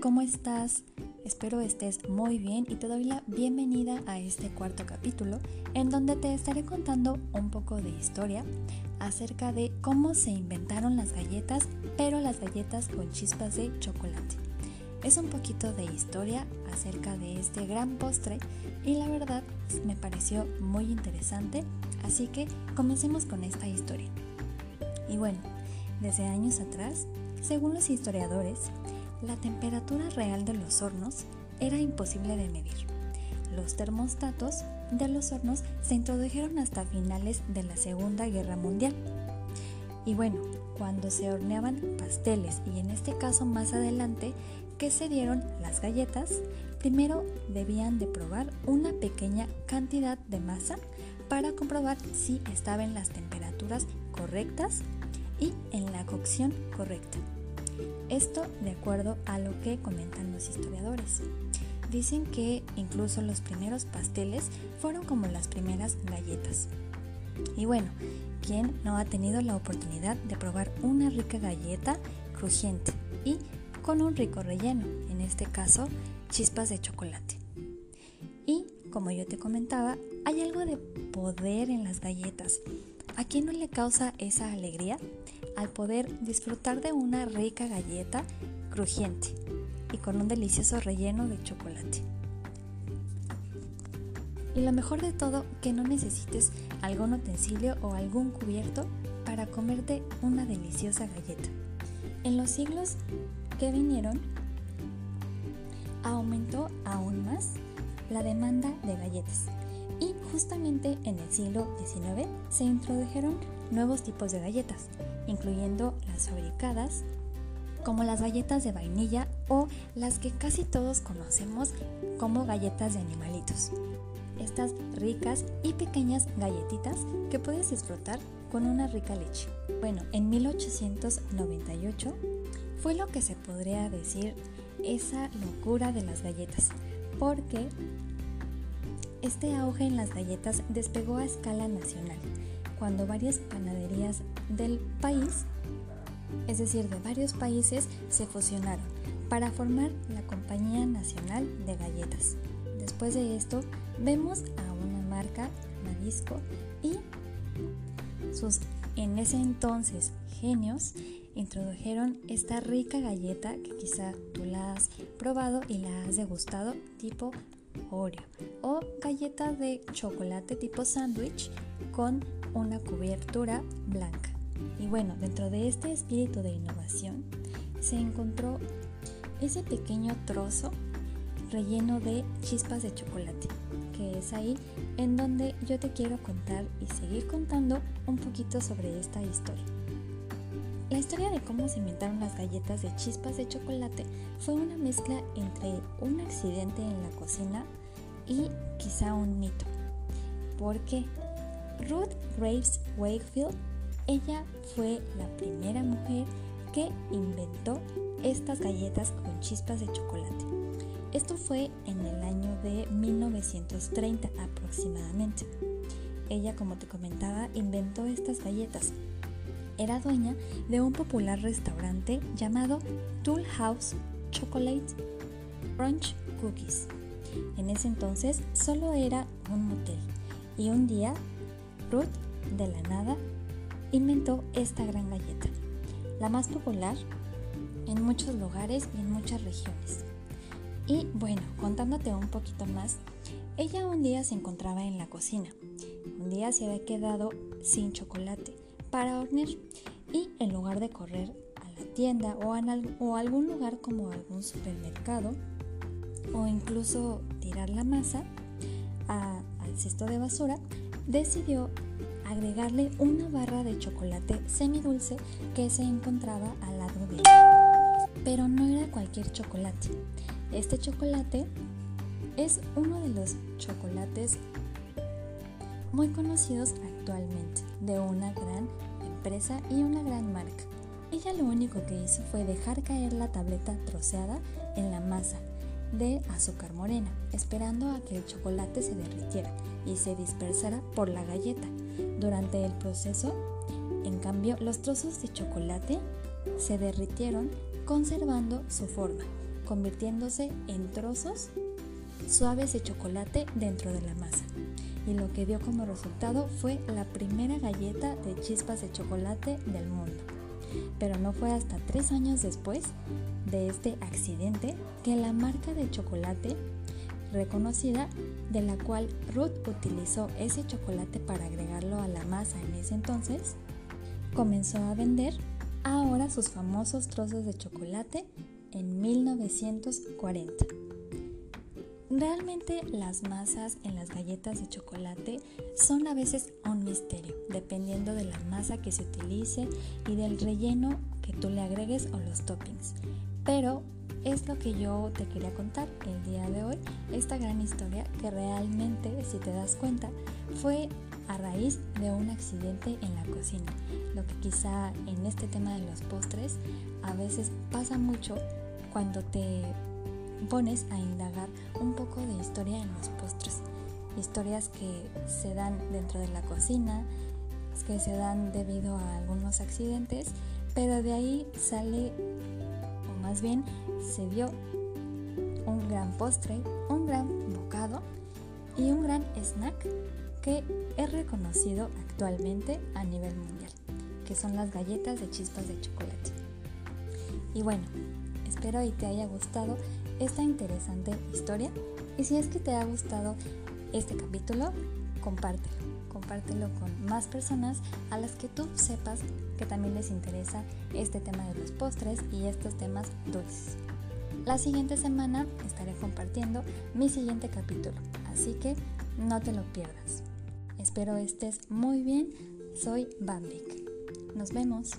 ¿cómo estás? Espero estés muy bien y te doy la bienvenida a este cuarto capítulo en donde te estaré contando un poco de historia acerca de cómo se inventaron las galletas, pero las galletas con chispas de chocolate. Es un poquito de historia acerca de este gran postre y la verdad me pareció muy interesante, así que comencemos con esta historia. Y bueno, desde años atrás, según los historiadores, la temperatura real de los hornos era imposible de medir. Los termostatos de los hornos se introdujeron hasta finales de la Segunda Guerra Mundial. Y bueno, cuando se horneaban pasteles y en este caso más adelante que se dieron las galletas, primero debían de probar una pequeña cantidad de masa para comprobar si estaba en las temperaturas correctas y en la cocción correcta. Esto de acuerdo a lo que comentan los historiadores. Dicen que incluso los primeros pasteles fueron como las primeras galletas. Y bueno, ¿quién no ha tenido la oportunidad de probar una rica galleta crujiente y con un rico relleno? En este caso, chispas de chocolate. Y como yo te comentaba, hay algo de poder en las galletas. ¿A quién no le causa esa alegría? Al poder disfrutar de una rica galleta crujiente y con un delicioso relleno de chocolate. Y lo mejor de todo, que no necesites algún utensilio o algún cubierto para comerte una deliciosa galleta. En los siglos que vinieron, aumentó aún más la demanda de galletas. Y justamente en el siglo XIX se introdujeron nuevos tipos de galletas, incluyendo las fabricadas como las galletas de vainilla o las que casi todos conocemos como galletas de animalitos. Estas ricas y pequeñas galletitas que puedes disfrutar con una rica leche. Bueno, en 1898 fue lo que se podría decir esa locura de las galletas, porque este auge en las galletas despegó a escala nacional cuando varias panaderías del país, es decir, de varios países, se fusionaron para formar la Compañía Nacional de Galletas. Después de esto, vemos a una marca, Nabisco, y sus en ese entonces genios introdujeron esta rica galleta que quizá tú la has probado y la has degustado tipo Oreo o galleta de chocolate tipo sándwich con una cobertura blanca. Y bueno, dentro de este espíritu de innovación se encontró ese pequeño trozo relleno de chispas de chocolate, que es ahí en donde yo te quiero contar y seguir contando un poquito sobre esta historia. La historia de cómo se inventaron las galletas de chispas de chocolate fue una mezcla entre un accidente en la cocina y quizá un mito. ¿Por qué? Ruth Graves Wakefield, ella fue la primera mujer que inventó estas galletas con chispas de chocolate. Esto fue en el año de 1930 aproximadamente. Ella, como te comentaba, inventó estas galletas. Era dueña de un popular restaurante llamado Tool House Chocolate Crunch Cookies. En ese entonces solo era un motel y un día Ruth, de la nada, inventó esta gran galleta, la más popular en muchos lugares y en muchas regiones. Y bueno, contándote un poquito más, ella un día se encontraba en la cocina. Un día se había quedado sin chocolate para hornear y en lugar de correr a la tienda o a algún lugar como algún supermercado o incluso tirar la masa al cesto de basura, decidió agregarle una barra de chocolate semidulce que se encontraba al lado de ella. Pero no era cualquier chocolate. Este chocolate es uno de los chocolates muy conocidos actualmente de una gran empresa y una gran marca. Ella lo único que hizo fue dejar caer la tableta troceada en la masa de azúcar morena, esperando a que el chocolate se derritiera y se dispersara por la galleta. Durante el proceso, en cambio, los trozos de chocolate se derritieron conservando su forma, convirtiéndose en trozos suaves de chocolate dentro de la masa. Y lo que dio como resultado fue la primera galleta de chispas de chocolate del mundo. Pero no fue hasta tres años después de este accidente que la marca de chocolate reconocida de la cual Ruth utilizó ese chocolate para agregarlo a la masa en ese entonces, comenzó a vender ahora sus famosos trozos de chocolate en 1940. Realmente las masas en las galletas de chocolate son a veces un misterio, dependiendo de la masa que se utilice y del relleno que tú le agregues o los toppings. Pero es lo que yo te quería contar el día de hoy, esta gran historia que realmente, si te das cuenta, fue a raíz de un accidente en la cocina. Lo que quizá en este tema de los postres a veces pasa mucho cuando te pones a indagar un poco de historia en los postres. Historias que se dan dentro de la cocina, que se dan debido a algunos accidentes, pero de ahí sale, o más bien se dio un gran postre, un gran bocado y un gran snack que es reconocido actualmente a nivel mundial, que son las galletas de chispas de chocolate. Y bueno, espero y te haya gustado esta interesante historia y si es que te ha gustado este capítulo, compártelo, compártelo con más personas a las que tú sepas que también les interesa este tema de los postres y estos temas dulces. La siguiente semana estaré compartiendo mi siguiente capítulo, así que no te lo pierdas. Espero estés muy bien. Soy Bambic. Nos vemos.